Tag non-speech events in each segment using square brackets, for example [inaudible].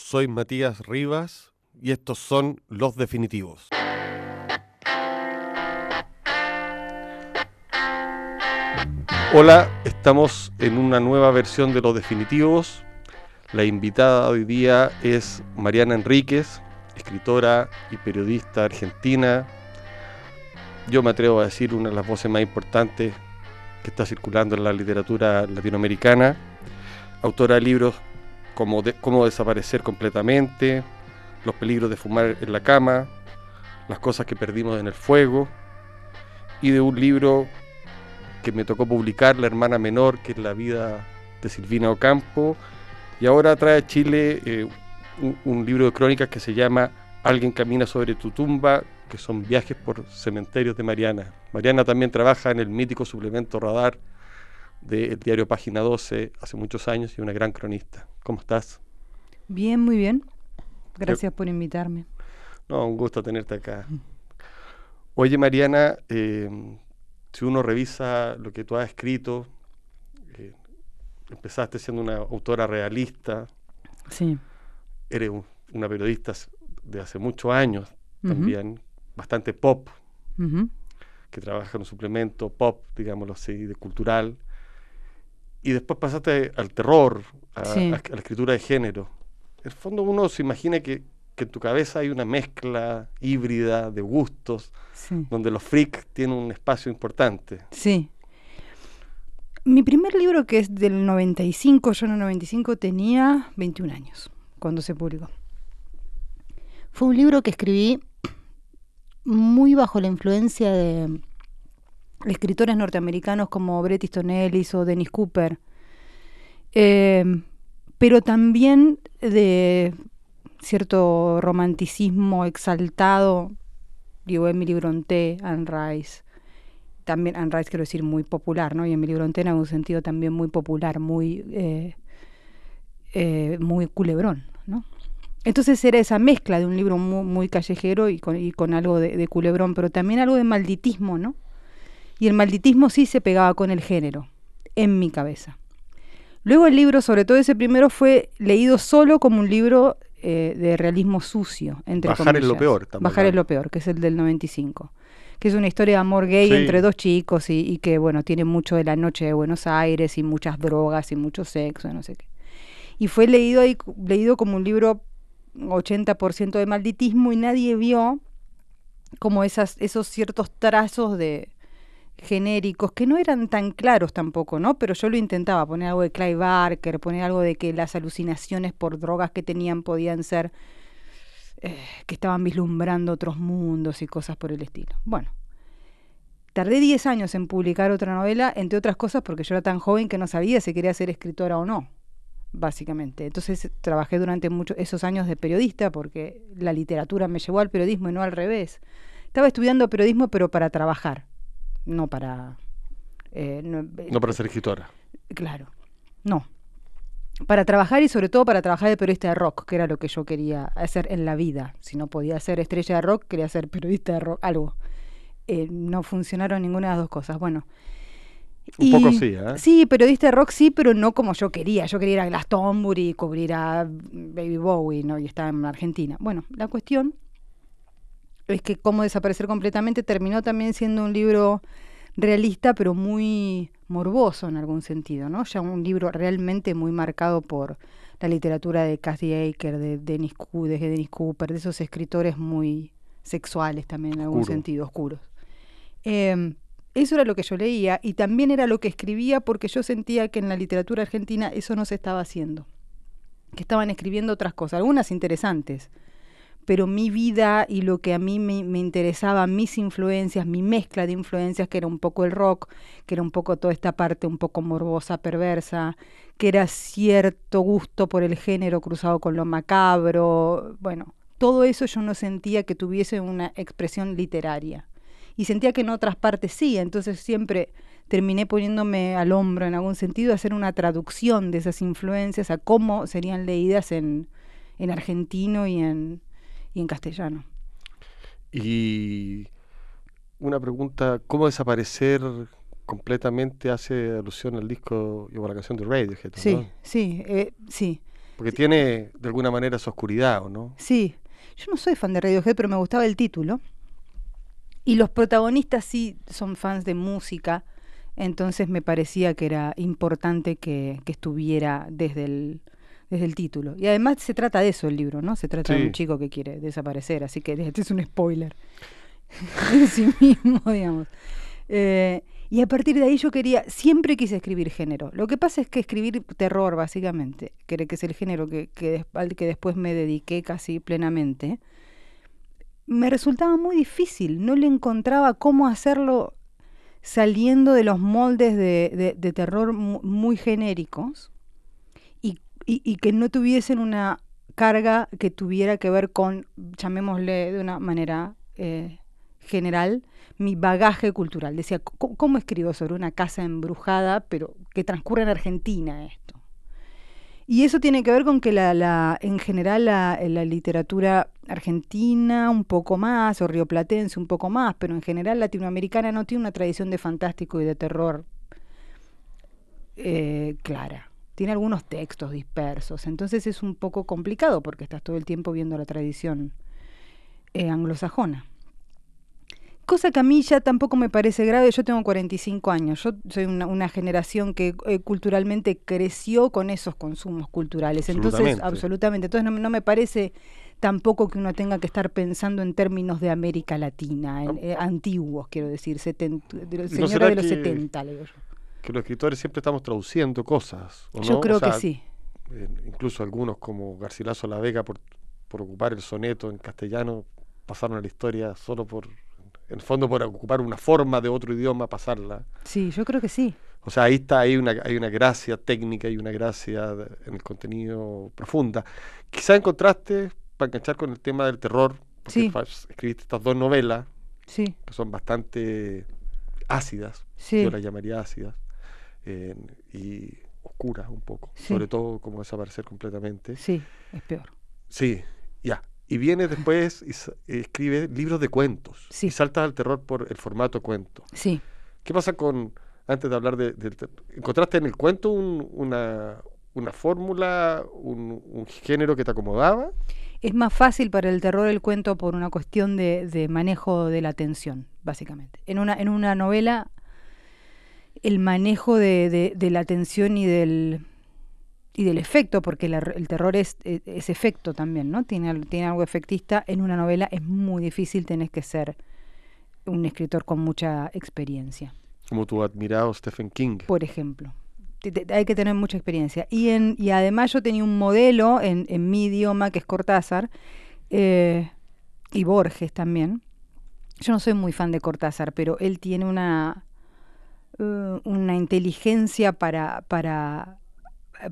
soy Matías Rivas y estos son Los Definitivos. Hola, estamos en una nueva versión de Los Definitivos. La invitada hoy día es Mariana Enríquez, escritora y periodista argentina. Yo me atrevo a decir una de las voces más importantes que está circulando en la literatura latinoamericana. Autora de libros como Cómo desaparecer completamente, Los peligros de fumar en la cama, Las cosas que perdimos en el fuego, y de un libro que me tocó publicar, La hermana menor, que es la vida de Silvina Ocampo, y ahora trae a Chile eh, un, libro de crónicas que se llama Alguien camina sobre tu tumba, que son viajes por cementerios de Mariana. Mariana también trabaja en el mítico suplemento Radar del diario Página 12 hace muchos años y una gran cronista. ¿Cómo estás? Bien, muy bien. Gracias por invitarme. No, un gusto tenerte acá. Oye, Mariana, eh, si uno revisa lo que tú has escrito, eh, empezaste siendo una autora realista. Sí. Eres una periodista de hace muchos años también, bastante pop, que trabaja en un suplemento pop, digámoslo así, de cultural. Y después pasaste al terror, a, la escritura de género. En el fondo uno se imagina que, que, en tu cabeza hay una mezcla híbrida de gustos, donde los freaks tienen un espacio importante. Sí. Mi primer libro, que es del 95, yo en el 95 tenía 21 años, cuando se publicó. Fue un libro que escribí muy bajo la influencia de escritores norteamericanos como Bret Easton Ellis o Dennis Cooper, eh, pero también de cierto romanticismo exaltado, digo, Emily Bronte, Anne Rice, también Anne Rice quiero decir muy popular, ¿no? Y Emily Bronte en algún sentido también muy popular, muy, eh, eh, muy culebrón, ¿no? Entonces era esa mezcla de un libro muy, callejero y con, algo de, de, culebrón, pero también algo de malditismo, ¿no? Y el malditismo sí se pegaba con el género, en mi cabeza. Luego el libro, sobre todo ese primero, fue leído solo como un libro eh, de realismo sucio, entre Bajar en lo peor. Bajar en lo peor, que es el del 95. Que es una historia de amor gay entre dos chicos y, que, bueno, tiene mucho de la noche de Buenos Aires y muchas drogas y mucho sexo, no sé qué. Y fue leído, ahí, leído como un libro 80% de malditismo y nadie vio como esas, esos ciertos trazos de, genéricos que no eran tan claros tampoco, ¿no? Pero yo lo intentaba, poner algo de Clive Barker, poner algo de que las alucinaciones por drogas que tenían podían ser eh, que estaban vislumbrando otros mundos y cosas por el estilo. Bueno, tardé 10 años en publicar otra novela, entre otras cosas porque yo era tan joven que no sabía si quería ser escritora o no, básicamente. Entonces trabajé durante muchos esos años de periodista porque la literatura me llevó al periodismo y no al revés. Estaba estudiando periodismo pero para trabajar no para... Eh, no, para ser escritora. Claro, no. Para trabajar y sobre todo para trabajar de periodista de rock, que era lo que yo quería hacer en la vida. Si no podía ser estrella de rock, quería ser periodista de rock, algo. Eh, no funcionaron ninguna de las dos cosas. Bueno. Un poco sí, ¿eh? Sí, periodista de rock sí, pero no como yo quería. Yo quería ir a Glastonbury y cubrir a Baby Bowie, ¿no? Y estaba en Argentina. Bueno, la cuestión es que Cómo desaparecer completamente terminó también siendo un libro realista, pero muy morboso en algún sentido, ¿no? Ya un libro realmente muy marcado por la literatura de Cathy Aker, de Dennis, de Dennis Cooper, de esos escritores muy sexuales también en algún sentido, oscuros. Em, eso era lo que yo leía y también era lo que escribía porque yo sentía que en la literatura argentina eso no se estaba haciendo, que estaban escribiendo otras cosas, algunas interesantes, pero mi vida y lo que a mí me, interesaba, mis influencias, mi mezcla de influencias, que era un poco el rock, que era un poco toda esta parte un poco morbosa, perversa, que era cierto gusto por el género cruzado con lo macabro, bueno, todo eso yo no sentía que tuviese una expresión literaria. Y sentía que en otras partes sí, entonces siempre terminé poniéndome al hombro en algún sentido hacer una traducción de esas influencias a cómo serían leídas en, en argentino y en, y en castellano. Y una pregunta, ¿cómo desaparecer completamente hace alusión al disco y a la canción de Radiohead? Sí, sí, eh, sí. Porque tiene de alguna manera su oscuridad, ¿o no? Sí. Yo no soy fan de Radiohead, pero me gustaba el título. Y los protagonistas sí son fans de música, entonces me parecía que era importante que, que estuviera desde el, desde el título. Y además se trata de eso el libro, ¿no? Se trata de un chico que quiere desaparecer, así que [laughs] este es un spoiler [laughs] en sí mismo, digamos. Eh, y a partir de ahí yo quería, siempre quise escribir género. Lo que pasa es que escribir terror, básicamente, que es el género que, que, al que después me dediqué casi plenamente, me resultaba muy difícil. No le encontraba cómo hacerlo saliendo de los moldes de, de- de terror mu- muy genéricos y, y- que no tuviesen una carga que tuviera que ver con, llamémosle de una manera eh, general, mi bagaje cultural. Decía, "¿Cómo- ¿cómo escribo sobre una casa embrujada, pero que transcurre en Argentina esto? Y eso tiene que ver con que la, la- en general la, la literatura argentina un poco más, o rioplatense un poco más, pero en general latinoamericana no tiene una tradición de fantástico y de terror eh, clara. Tiene algunos textos dispersos, entonces es un poco complicado porque estás todo el tiempo viendo la tradición eh, anglosajona. Cosa que a mí ya tampoco me parece grave, yo tengo 45 años, yo soy una, una generación que eh, culturalmente creció con esos consumos culturales, entonces Absolutamente. absolutamente, entonces no, me- no me parece tampoco que uno tenga que estar pensando en términos de América Latina, en, eh, antiguos, quiero decir, seten- de los ¿Y no señora de los que- 70, le digo yo. Que los escritores siempre estamos traduciendo cosas, ¿o Yo no? O creo que sí. eh, incluso algunos como Garcilaso La Vega, por, por ocupar el soneto en castellano, pasaron a la historia solo por, en el fondo, por ocupar una forma de otro idioma, pasarla. Sí, yo creo que sí. O sea, ahí está, hay una, hay una gracia técnica y una gracia de- en el contenido profunda. Quizá en contraste, para enganchar con el tema del terror, porque Sí. escribiste estas dos novelas Sí, que son bastante ácidas, sí. yo las llamaría ácidas, eh, y oscuras un poco, Sí. sobre todo como desaparecer completamente. Sí, es peor. Sí, ya. Y viene después y, y escribe libros de cuentos. Sí. Y salta al terror por el formato cuento. Sí. ¿Qué pasa con, antes de hablar de- del ter- ¿encontraste en el cuento un- una, una fórmula, un, un género que te acomodaba? Es más fácil para el terror el cuento por una cuestión de, de manejo de la atención, básicamente. En una, en una novela, el manejo de, de- de la atención y del, y del efecto, porque la- el terror es, es, es efecto también, ¿no? Tiene, tiene algo efectista. En una novela es muy difícil, tenés que ser un escritor con mucha experiencia. Como tu admirado Stephen King. por ejemplo. Te- te- hay que tener mucha experiencia. Y, en, y además yo tenía un modelo en, en mi idioma, que es Cortázar, eh, y Borges también. Yo no soy muy fan de Cortázar, pero él tiene una, una inteligencia para, para,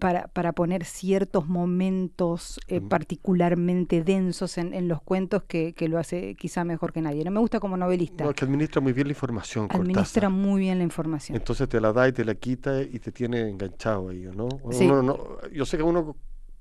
para, para poner ciertos momentos eh, Mm. particularmente densos en, en los cuentos que, que lo hace quizá mejor que nadie. No me gusta como novelista. No, que administra muy bien la información, Administra Cortázar. muy bien la información. Entonces te la da y te la quita y te tiene enganchado ahí, ¿no? Uno Sí. no- yo sé que uno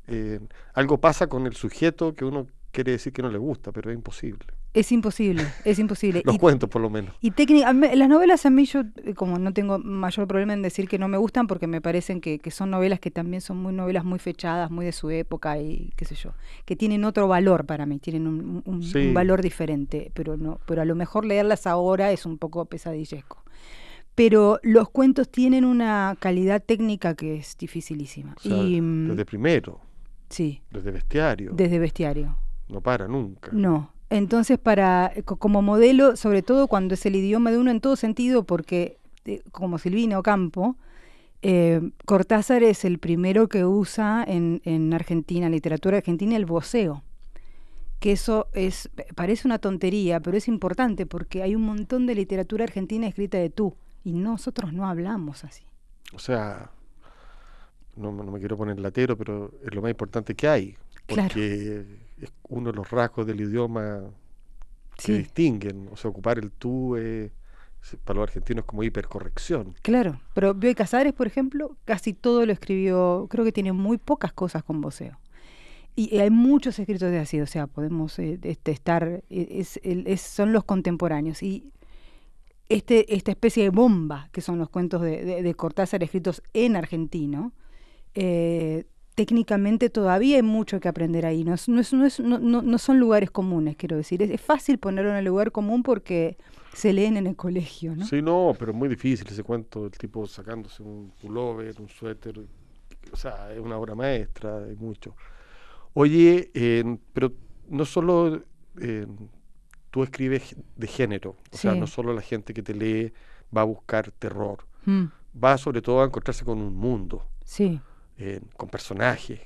eh, algo pasa con el sujeto que uno quiere decir que no le gusta, pero es imposible. Es imposible, es imposible. Los Y- cuentos, por lo menos. Y técnica, las novelas a mí yo, eh, como no tengo mayor problema en decir que no me gustan, porque me parecen que, que son novelas que también son muy novelas muy fechadas, muy de su época y qué sé yo, que tienen otro valor para mí, tienen un, un- un Sí. valor diferente, pero no, pero a lo mejor leerlas ahora es un poco pesadillesco. Pero los cuentos tienen una calidad técnica que es dificilísima. O sea, y mm, desde primero, sí, desde bestiario. desde bestiario. No para nunca. No. Entonces, para co- como modelo, sobre todo cuando es el idioma de uno en todo sentido, porque eh, como Silvina Ocampo, eh, Cortázar es el primero que usa en, en Argentina, en literatura argentina, el voceo. Que eso es, parece una tontería, pero es importante porque hay un montón de literatura argentina escrita de tú, y nosotros no hablamos así. O sea, no, no me quiero poner latero, pero es lo más importante que hay. Claro. Es uno de los rasgos del idioma que Sí, distinguen. O sea, ocupar el tú eh, para los argentinos es como hipercorrección. claro. Pero Bioy Casares, por ejemplo, casi todo lo escribió, creo que tiene muy pocas cosas con voceo. Y hay muchos escritores así, o sea, podemos eh, este, estar, eh, es, el- es- son los contemporáneos. Y este, esta especie de bomba, que son los cuentos de, de- de Cortázar escritos en argentino, eh, técnicamente todavía hay mucho que aprender ahí. No, es- no, es- no, es- no- no- no son lugares comunes, quiero decir. Es, fácil ponerlo en el lugar común porque se leen en el colegio, ¿no? Sí, no, pero es muy difícil ese cuento del tipo sacándose un pullover, un suéter. O sea, es una obra maestra, hay mucho. Oye, eh, pero no solo eh, tú escribes de género, o sea, no solo la gente que te lee va a buscar terror, Mm, va sobre todo a encontrarse con un mundo, sí, eh, con personajes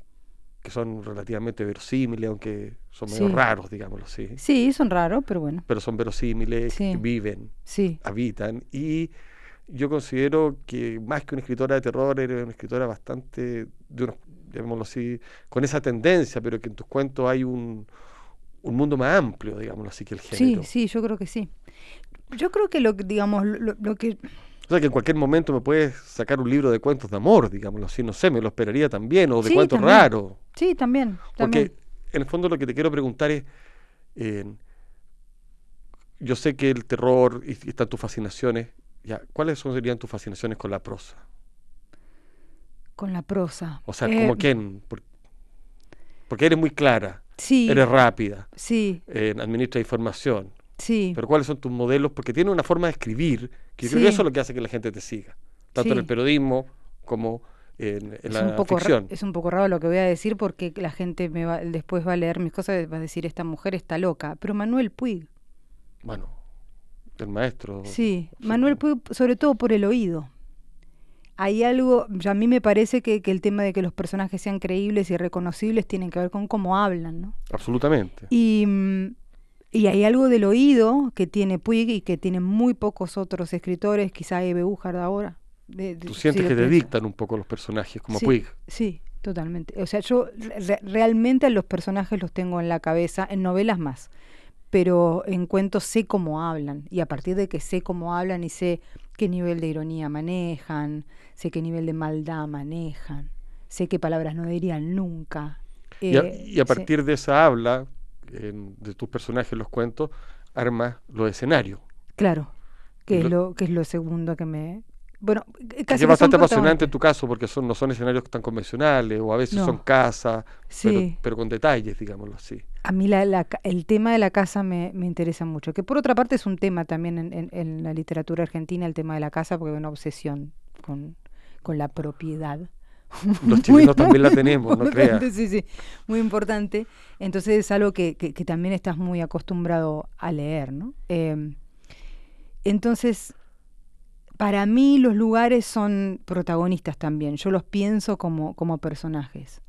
que son relativamente verosímiles, aunque son medio Sí. raros, digámoslo así, sí, son raros, pero bueno, pero son verosímiles, Sí. viven, sí, habitan y yo considero que más que una escritora de terror eres una escritora bastante de unos, llamémoslo así con esa tendencia pero que en tus cuentos hay un, un mundo más amplio digámoslo así que el sí, género sí, yo creo que sí. Yo creo que lo que, digamos, lo, lo que o sea que en cualquier momento me puedes sacar un libro de cuentos de amor digámoslo así no sé me lo esperaría también o de Sí, cuentos también. raros Sí, también. también. porque en el fondo lo que te quiero preguntar es eh, yo sé que el terror y, y están tus fascinaciones ya cuáles son, serían tus fascinaciones con la prosa Con la prosa. O sea, Eh, como quién, Por- porque eres muy clara, Sí, eres rápida, sí, eh, administra información, sí. pero ¿cuáles son tus modelos? Porque tiene una forma de escribir que yo creo que eso es lo que hace que la gente te siga, tanto en el periodismo como en, en es, la un poco ficción. es un poco raro lo que voy a decir porque la gente me va, después va a leer mis cosas y va a decir esta mujer está loca. Pero Manuel Puig, Bueno, el maestro. sí, sí. Manuel Puig, sobre todo por el oído. Hay algo, a mí me parece que, que el tema de que los personajes sean creíbles y reconocibles tienen que ver con cómo hablan, ¿no? Absolutamente. Y, y hay algo del oído que tiene Puig y que tienen muy pocos otros escritores, quizá Eve Bujard ahora. de- de- Tú si sientes que te dictan un poco los personajes, como Sí, Puig. Sí, totalmente. O sea, yo re- realmente a los personajes los tengo en la cabeza, en novelas más, pero en cuentos sé cómo hablan y a partir de que sé cómo hablan y sé qué nivel de ironía manejan, sé qué nivel de maldad manejan, sé qué palabras no dirían nunca. Y a, eh, y a sí. partir de esa habla, en- de tus personajes, los cuentos, armas los escenarios. Claro, que es lo- lo que es lo segundo que me bueno, casi es bastante apasionante en tu caso, porque son, no son escenarios tan convencionales, o a veces No. son casas, pero, Sí. pero con detalles, digámoslo así. A mí la, la el tema de la casa me, me interesa mucho, que por otra parte es un tema también en, en- en la literatura argentina, el tema de la casa, porque hay una obsesión con, con la propiedad. [laughs] Los Muy, chilenos también la tenemos, no creas. Sí, sí, muy importante. Entonces es algo que, que- que también estás muy acostumbrado a leer, ¿no? Eh, entonces, para mí los lugares son protagonistas también. Yo los pienso como, como personajes.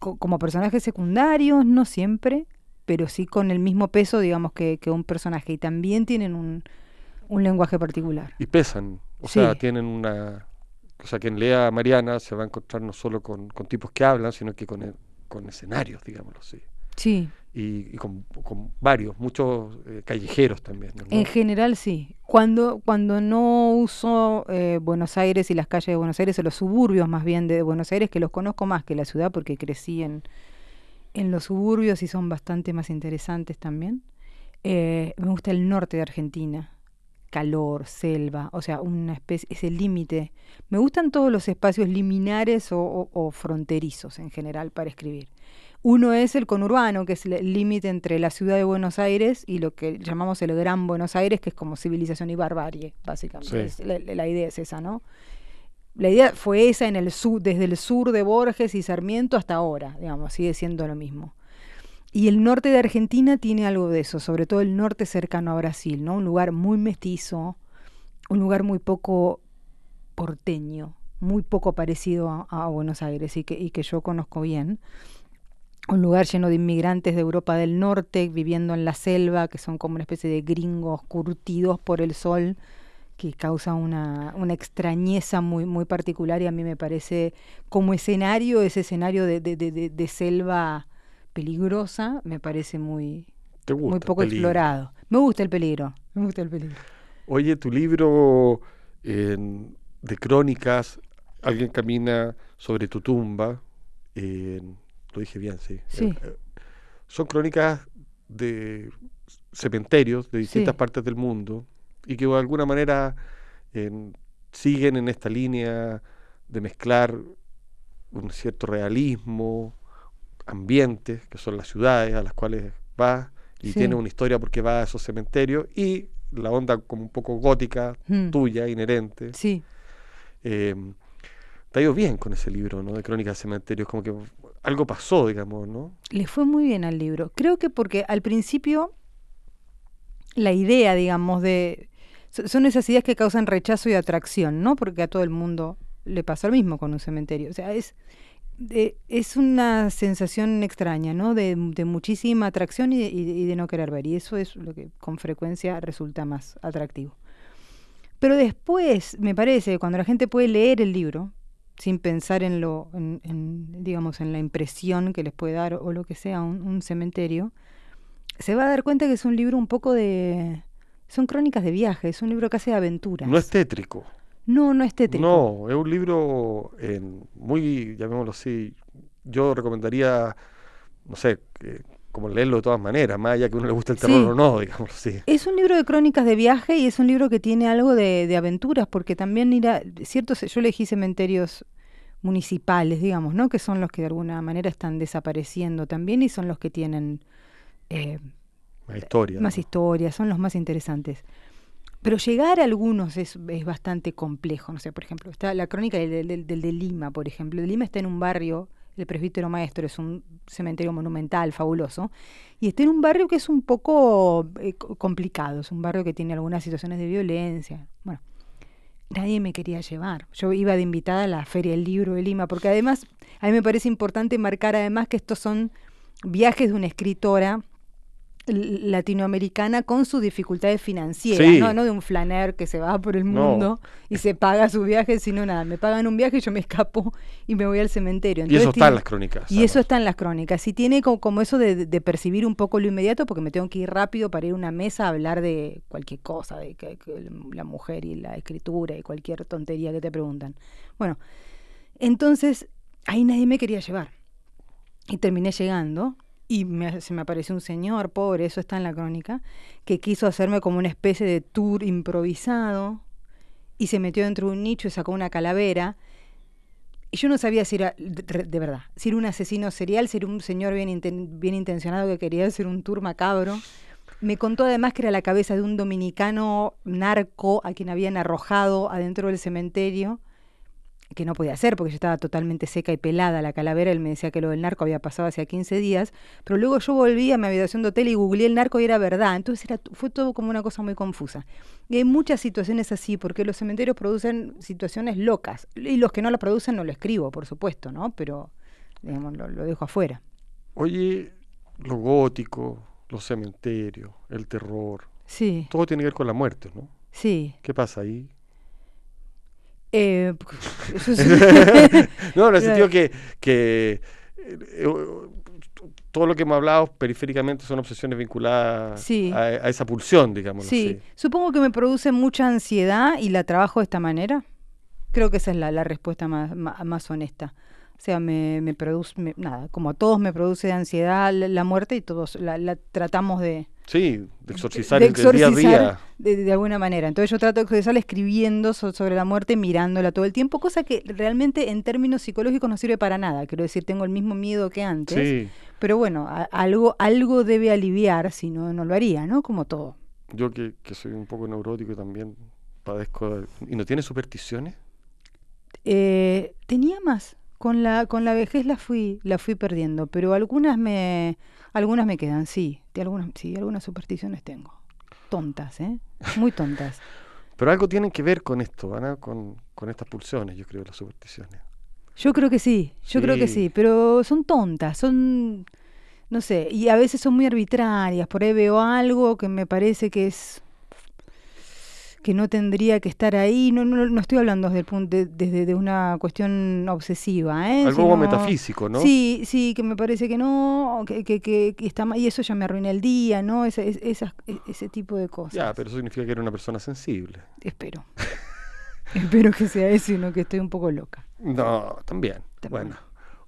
Co- como personajes secundarios, no siempre, pero sí con el mismo peso, digamos, que, que un personaje. Y también tienen un, un lenguaje particular. Y pesan, o Sí. sea, tienen una... O sea, quien lea a Mariana se va a encontrar no solo con, con tipos que hablan, sino que con, e- con escenarios, digámoslo así. Sí, Y, y con, con varios, muchos eh, callejeros también. ¿no? En general sí. Cuando, cuando no uso eh, Buenos Aires y las calles de Buenos Aires o los suburbios más bien de Buenos Aires, que los conozco más que la ciudad porque crecí en, en los suburbios y son bastante más interesantes también. eh, me gusta el norte de Argentina. Calor, selva, o sea, una especie, ese límite. Me gustan todos los espacios liminares o, o- o fronterizos en general para escribir. Uno es el conurbano, que es el límite entre la ciudad de Buenos Aires y lo que llamamos el Gran Buenos Aires, que es como civilización y barbarie, básicamente. Sí. Es- la, la idea es esa, ¿no? La idea fue esa en el sur, desde el sur de Borges y Sarmiento hasta ahora, digamos, sigue siendo lo mismo. Y el norte de Argentina tiene algo de eso, sobre todo el norte cercano a Brasil, ¿no? Un lugar muy mestizo, un lugar muy poco porteño, muy poco parecido a, Buenos Aires y que, yo conozco bien. Un lugar lleno de inmigrantes de Europa del Norte viviendo en la selva, que son como una especie de gringos curtidos por el sol, que causa una, extrañeza muy, muy particular y a mí me parece como escenario, ese escenario de selva peligrosa, me parece muy, ¿Te gusta muy poco peligro? explorado. Me gusta el peligro, me gusta el peligro. Oye, tu libro de crónicas, Alguien camina sobre tu tumba, lo dije bien, sí. Sí. Eh, son crónicas de cementerios de distintas Sí. partes del mundo y que de alguna manera en- siguen en esta línea de mezclar un cierto realismo, ambientes, que son las ciudades a las cuales va, y Sí. tiene una historia porque va a esos cementerios, y la onda como un poco gótica, Mm. tuya, inherente. Sí, Eh, te ha ido bien con ese libro, ¿no? De Crónicas de Cementerios, como que algo pasó, digamos, ¿no? le fue muy bien al libro. Creo que porque al principio la idea, digamos, de... so- Son esas ideas que causan rechazo y atracción, ¿no? Porque a todo el mundo le pasó lo mismo con un cementerio. O sea, es, es una sensación extraña, ¿no? De, muchísima atracción y de no querer ver. Y eso es lo que con frecuencia resulta más atractivo. Pero después, me parece, cuando la gente puede leer el libro, sin pensar en lo, en, en, digamos, en la impresión que les puede dar o lo que sea un, un cementerio, se va a dar cuenta que es un libro un poco de... Son crónicas de viaje, es un libro casi de aventuras. No es tétrico. No, no es tétrico. No, es un libro eh, muy, llamémoslo así, yo recomendaría, no sé, que- como leerlo de todas maneras, más allá que a uno le guste el terror Sí. o no, [laughs] digámoslo así. Es un libro de crónicas de viaje y es un libro que tiene algo de, de aventuras, porque también irá, cierto, yo elegí cementerios municipales, digamos, ¿no? Que son los que de alguna manera están desapareciendo también y son los que tienen eh, Una historia. más ¿no? historias, son los más interesantes. Pero llegar a algunos es, es bastante complejo. No sé, por ejemplo, está la crónica del, del- de Lima, por ejemplo. El de Lima está en un barrio, el presbítero maestro es un cementerio monumental, fabuloso, y está en un barrio que es un poco eh, co- complicado, es un barrio que tiene algunas situaciones de violencia. Bueno, nadie me quería llevar. Yo iba de invitada a la Feria del Libro de Lima, porque además a mí me parece importante marcar además que estos son viajes de una escritora latinoamericana con sus dificultades financieras, Sí. ¿no? no de un flaner que se va por el No. mundo y se paga su viaje, sino nada, me pagan un viaje y yo me escapo y me voy al cementerio. Y eso está en las crónicas. y eso está en las crónicas. Y tiene como, como eso de, de percibir un poco lo inmediato, porque me tengo que ir rápido para ir a una mesa a hablar de cualquier cosa, de que, que la mujer y la escritura y cualquier tontería que te preguntan. Bueno, entonces ahí nadie me quería llevar. Y terminé llegando y me- se me apareció un señor, pobre, eso está en la crónica, que quiso hacerme como una especie de tour improvisado y se metió dentro de un nicho y sacó una calavera. Y yo no sabía si era, de, verdad, si era un asesino serial, si era un señor bien, bien intencionado que quería hacer un tour macabro. Me contó además que era la cabeza de un dominicano narco a quien habían arrojado adentro del cementerio, que no podía ser porque ya estaba totalmente seca y pelada la calavera. Él me decía que lo del narco había pasado hacía 15 días, pero luego yo volví a mi habitación de hotel y googleé el narco y era verdad. Entonces era, fue todo como una cosa muy confusa. Y hay muchas situaciones así, porque los cementerios producen situaciones locas. Y los que no las producen no lo escribo, por supuesto, ¿no? Pero, digamos, lo, lo dejo afuera. Oye, lo gótico, los cementerios, el terror, Sí, todo tiene que ver con la muerte, ¿no? sí. ¿Qué pasa ahí? Eh, [laughs] [laughs] no, en el sentido que, que eh, eh, todo lo que hemos hablado periféricamente son obsesiones vinculadas Sí. a, a esa pulsión, digamos. sí, supongo que me produce mucha ansiedad y la trabajo de esta manera. Creo que esa es la, la respuesta más, más, honesta. O sea, me, me produce, me- nada, como a todos me produce ansiedad la, la muerte y todos la, la tratamos de, Sí, de exorcizar de el, el día a exorcizar día. De, de alguna manera. Entonces yo trato de exorcizarla escribiendo so- sobre la muerte, mirándola todo el tiempo, cosa que realmente en términos psicológicos no sirve para nada. Quiero decir, tengo el mismo miedo que antes, Sí, pero bueno, a- algo, algo debe aliviar, si no, no lo haría, ¿no? Como todo. yo que, que soy un poco neurótico y también padezco. de- ¿Y no tiene supersticiones? Eh, tenía más. Con la, con la vejez la fui, la fui perdiendo, pero algunas me, algunas me quedan, sí. De algunas, sí, algunas supersticiones tengo. Tontas, ¿eh? Muy tontas. [laughs] Pero algo tienen que ver con esto, Ana, con, con estas pulsiones, yo creo, las supersticiones. Yo creo que sí, yo creo que sí, pero son tontas, son, no sé, y a veces son muy arbitrarias. Por ahí veo algo que me parece que es que no tendría que estar ahí. No, no, no estoy hablando desde el punto de, desde de una cuestión obsesiva, ¿eh? Algo Sino- metafísico, ¿no? Sí, sí, que me parece que no, que, que, que- que está mal, y eso ya me arruina el día, ¿no? Ese, es- esas- e- ese tipo de cosas. Ya, pero eso significa que era una persona sensible. Espero. [laughs] Espero que sea eso y no que estoy un poco loca. No, también. También. Bueno.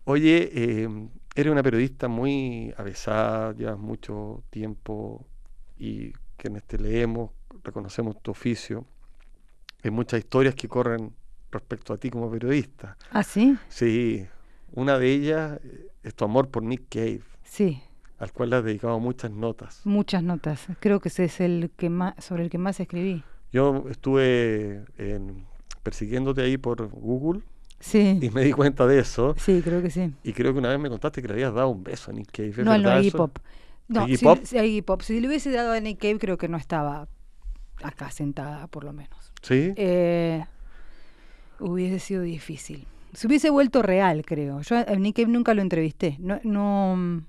Oye, eh, eres una periodista muy avesada, llevas mucho tiempo y quienes te leemos, reconocemos tu oficio. Hay muchas historias que corren respecto a ti como periodista. ¿Ah, sí? Sí, Una de ellas eh, es tu amor por Nick Cave, Sí, al cual le has dedicado muchas notas. muchas notas. Creo que ese es el que más, sobre el que más escribí. Yo estuve en- persiguiéndote ahí por Google Sí, y me di cuenta de eso. sí, creo que sí. Y creo que una vez me contaste que le habías dado un beso a Nick Cave. ¿es No, no, verdad Iggy? Pop. No, ¿Iggy si, Pop? si- a Iggy Pop. Si le hubiese dado a Nick Cave, creo que no estaba acá sentada, por lo menos. Sí. Eh, hubiese sido difícil. Se hubiese vuelto real, creo. Yo a Nick Cave nunca lo entrevisté. No, no,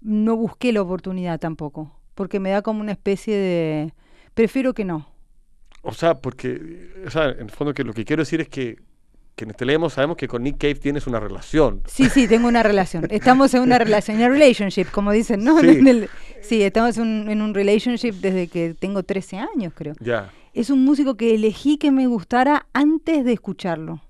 no busqué la oportunidad tampoco. Porque me da como una especie de. Prefiero que no. O sea, porque, o sea, en el fondo que lo que quiero decir es que quienes te leemos sabemos que con Nick Cave tienes una relación. Sí, sí, tengo una relación. Estamos en una relación, en una relationship, como dicen, ¿no? Sí. En el- sí, estamos en un, en un relationship desde que tengo 13 años, creo. Ya. Es un músico que elegí que me gustara antes de escucharlo.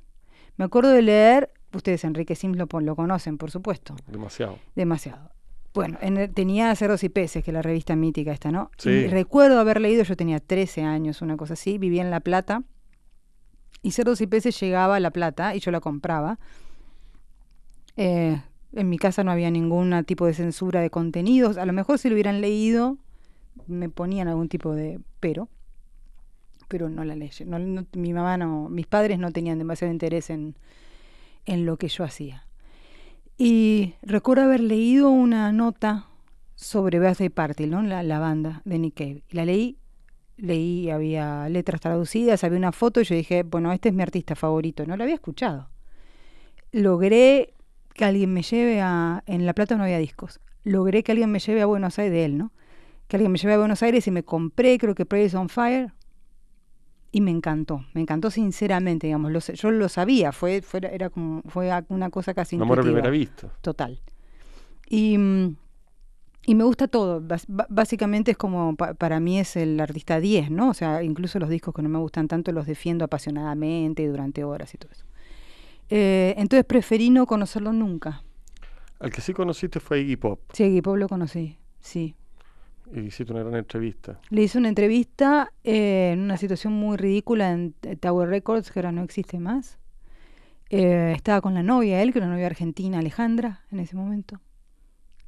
Me acuerdo de leer, ustedes Enrique Sims lo, conocen, por supuesto, Demasiado. demasiado. Bueno, en tenía Cerdos y Peces, que es la revista mítica esta, ¿no? Sí. Y recuerdo haber leído, yo tenía 13 años, una cosa así, vivía en La Plata, y Cerdos y Peces llegaba a La Plata y yo la compraba. Eh, en mi casa no había ningún tipo de censura de contenidos, a lo mejor si lo hubieran leído me ponían algún tipo de pero, pero no la leí. Mi mamá no, mis padres no tenían demasiado interés en, en lo que yo hacía. Y recuerdo haber leído una nota sobre Birthday Party, ¿no? la, la banda de Nick Cave. La leí, leí, había letras traducidas, había una foto y yo dije, bueno, este es mi artista favorito. No lo había escuchado. Logré que alguien me lleve a... En La Plata no había discos. Logré que alguien me lleve a Buenos Aires, de él, ¿no? Que alguien me lleve a Buenos Aires y me compré, creo que Praise on Fire. Y me encantó, me encantó sinceramente, digamos. Lo yo lo sabía, fue, fue, era como, fue una cosa casi Un amor a primera vista. Total. Y, mm, y me gusta todo. Básicamente es como, pa- para mí es el artista 10, ¿no? O sea, incluso los discos que no me gustan tanto los defiendo apasionadamente y durante horas y todo eso. Eh, entonces preferí no conocerlo nunca. Al que sí conociste fue Iggy Pop. Sí, Iggy Pop lo conocí, sí. Y hiciste una gran entrevista. Le hice una entrevista eh, en una situación muy ridícula en Tower Records, que ahora no existe más. Eh, estaba con la novia, él, que era una novia argentina, Alejandra, en ese momento.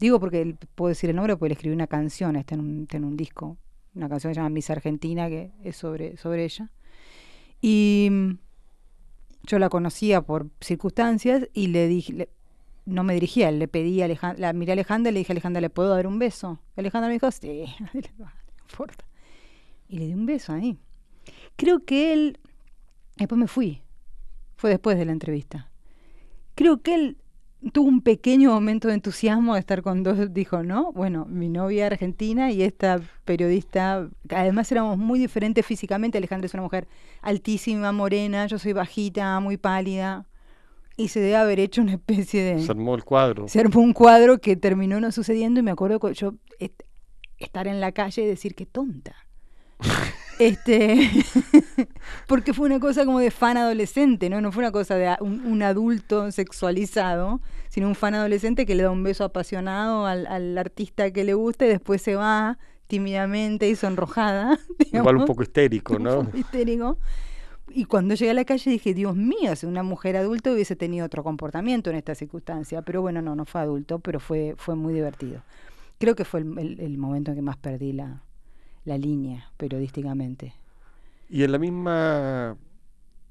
Digo porque puedo decir el nombre porque le escribí una canción, está en un, está un disco, una canción que se llama Miss Argentina, que es sobre, sobre ella. Y mm, yo la conocía por circunstancias y le dije, no me dirigía, le pedí a Alejandra, la miré a Alejandra y le dije, Alejandra, ¿le puedo dar un beso? Alejandra me dijo, sí, [laughs] no importa. Y le di un beso ahí. Creo que él, después me fui, fue después de la entrevista. Creo que él tuvo un pequeño momento de entusiasmo de estar con dos, dijo, ¿no? Bueno, mi novia argentina y esta periodista, además éramos muy diferentes físicamente, Alejandra es una mujer altísima, morena, yo soy bajita, muy pálida, y se debe haber hecho una especie de... Se armó el cuadro. Se armó un cuadro que terminó no sucediendo y me acuerdo que yo est- estar en la calle y decir que tonta. Este [laughs] porque fue una cosa como de fan adolescente, ¿no? No fue una cosa de un, un adulto sexualizado, sino un fan adolescente que le da un beso apasionado al, al artista que le gusta y después se va tímidamente y sonrojada. [laughs] Igual un poco histérico, un ¿no? poco histérico. Y cuando llegué a la calle dije, Dios mío, si una mujer adulta hubiese tenido otro comportamiento en esta circunstancia. Pero bueno, no, no fue adulto, pero fue, fue muy divertido. Creo que fue el, el- el momento en que más perdí la, la línea periodísticamente. Y en la misma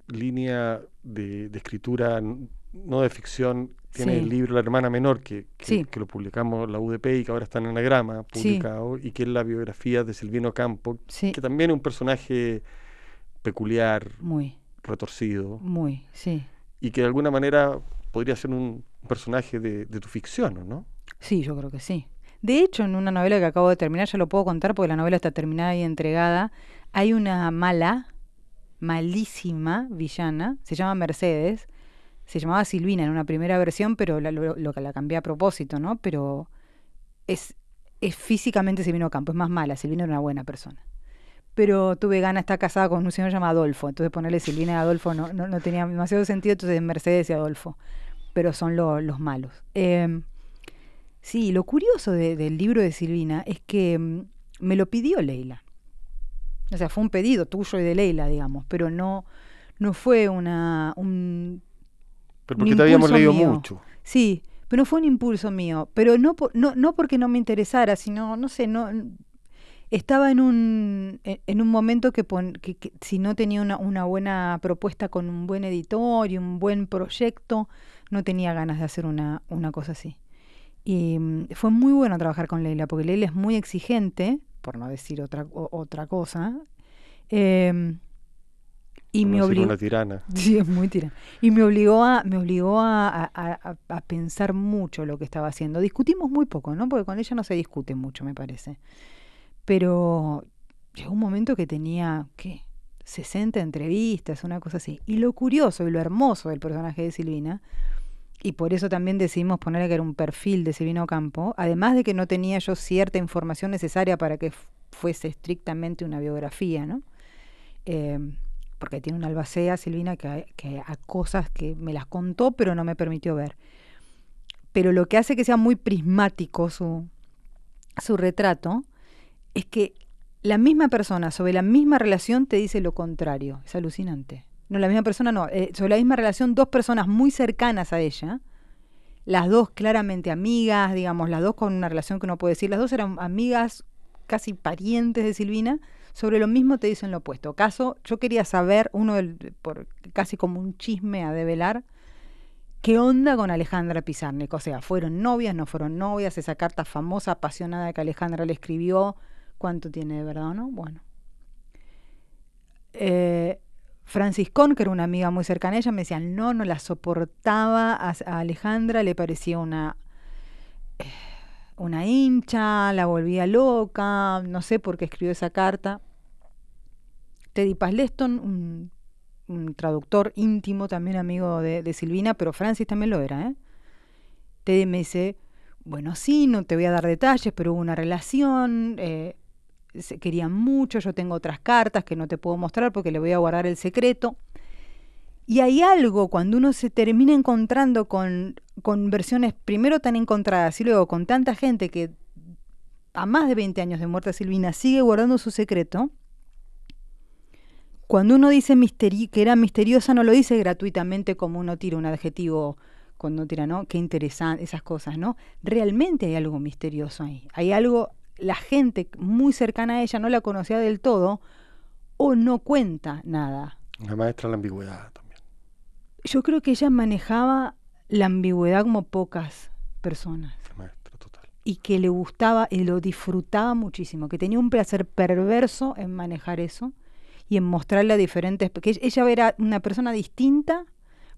línea de, de escritura, no de ficción, tiene Sí. el libro La hermana menor, que, que, Sí. que lo publicamos la UDP y que ahora está en Anagrama Sí. publicado, y que es la biografía de Silvino Campo, Sí, que también es un personaje peculiar, muy, retorcido, muy, sí. y que de alguna manera podría ser un personaje de, de tu ficción, ¿o ¿no? Sí, yo creo que sí. De hecho, en una novela que acabo de terminar, ya lo puedo contar porque la novela está terminada y entregada, hay una mala, malísima villana, se llama Mercedes, se llamaba Silvina en una primera versión, pero la, lo, que la cambié a propósito, ¿no? Pero es, es físicamente Silvino Campo, es más mala, Silvina era una buena persona. Pero tuve ganas, está casada con un señor llamado Adolfo, entonces ponerle Silvina y Adolfo no, no, tenía demasiado sentido, entonces Mercedes y Adolfo, pero son lo- los malos. Em, Sí, lo curioso de- del libro de Silvina es que mm, me lo pidió Leila. O sea, fue un pedido tuyo y de Leila, digamos, pero no, no fue una, un, Pero porque te habíamos leído mío. mucho. Sí, pero fue un impulso mío. Pero no, por- no, no porque no me interesara, sino, no sé, no estaba en un, en en un momento que, pon- que- que si no tenía una, una buena propuesta con un buen editor y un buen proyecto, no tenía ganas de hacer una, una cosa así. Y mm, fue muy bueno trabajar con Leila, porque Leila es muy exigente, por no decir otra, o- otra cosa. em, y me obligó. una tirana. [laughs] Sí, es muy tirana. Y me obligó a, me obligó a, a- a- a pensar mucho lo que estaba haciendo. Discutimos muy poco, ¿no? Porque con ella no se discute mucho, me parece. Pero llegó un momento que tenía, ¿qué? 60 entrevistas, una cosa así. Y lo curioso y lo hermoso del personaje de Silvina, y por eso también decidimos ponerle que era un perfil de Silvina Ocampo, además de que no tenía yo cierta información necesaria para que fuese estrictamente una biografía, ¿no? Eh, porque tiene una albacea, Silvina, que, que a cosas que me las contó, pero no me permitió ver. Pero lo que hace que sea muy prismático su, su retrato es que la misma persona sobre la misma relación te dice lo contrario. Es alucinante. No, la misma persona no. eh, sobre la misma relación, dos personas muy cercanas a ella, las dos claramente amigas, digamos, las dos con una relación que no puedo decir, las dos eran amigas, casi parientes de Silvina, sobre lo mismo te dicen lo opuesto. Caso, yo quería saber, uno por casi como un chisme a develar, ¿Qué onda con Alejandra Pizarnik? O sea, ¿fueron novias, no fueron novias? Esa carta famosa, apasionada que Alejandra le escribió, ¿cuánto tiene de verdad, no? Bueno. Eh, Franciscón, que era una amiga muy cercana a ella, me decía, no, no la soportaba a, Alejandra, le parecía una, una hincha, la volvía loca, no sé por qué escribió esa carta. Teddy Pasleston, un un traductor íntimo, también amigo de, de Silvina, pero Francis también lo era. ¿eh? Teddy me dice, bueno, sí, no te voy a dar detalles, pero hubo una relación, eh, se querían mucho, yo tengo otras cartas que no te puedo mostrar porque le voy a guardar el secreto. Y hay algo cuando uno se termina encontrando con, con versiones primero tan encontradas y luego con tanta gente que a más de 20 años de muerte Silvina sigue guardando su secreto, cuando uno dice que era misteriosa, no lo dice gratuitamente como uno tira un adjetivo cuando tira, ¿no? Qué interesante, esas cosas, ¿no? Realmente hay algo misterioso ahí. Hay algo, la gente muy cercana a ella no la conocía del todo o no cuenta nada. La maestra la ambigüedad también. Yo creo que ella manejaba la ambigüedad como pocas personas La maestra total. y que le gustaba y lo disfrutaba muchísimo, que tenía un placer perverso en manejar eso y en mostrarle a diferentes, que ella era una persona distinta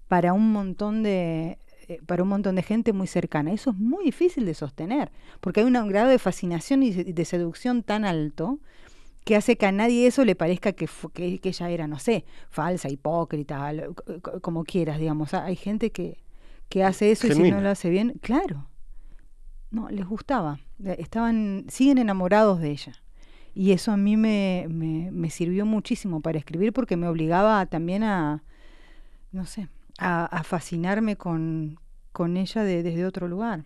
para un montón de eh, para un montón de gente muy cercana. Eso es muy difícil de sostener, porque hay un grado de fascinación y de seducción tan alto que hace que a nadie eso le parezca que, que, que ella era, no sé, falsa, hipócrita, como quieras, digamos. Hay gente que, que hace eso y si no lo hace bien, claro. No, les gustaba. Estaban, siguen enamorados de ella. Y eso a mí me, me, me sirvió muchísimo para escribir porque me obligaba también a, no sé, a, a fascinarme con, con ella de, desde otro lugar.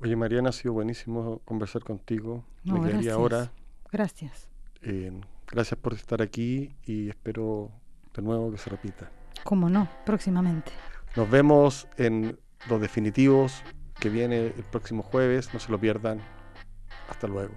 Oye, Mariana, ha sido buenísimo conversar contigo. No, me quedaría gracias. ahora. Gracias. Eh, gracias por estar aquí y espero de nuevo que se repita. Cómo no, próximamente. Nos vemos en Los Definitivos, que viene el próximo jueves. No se lo pierdan. Hasta luego.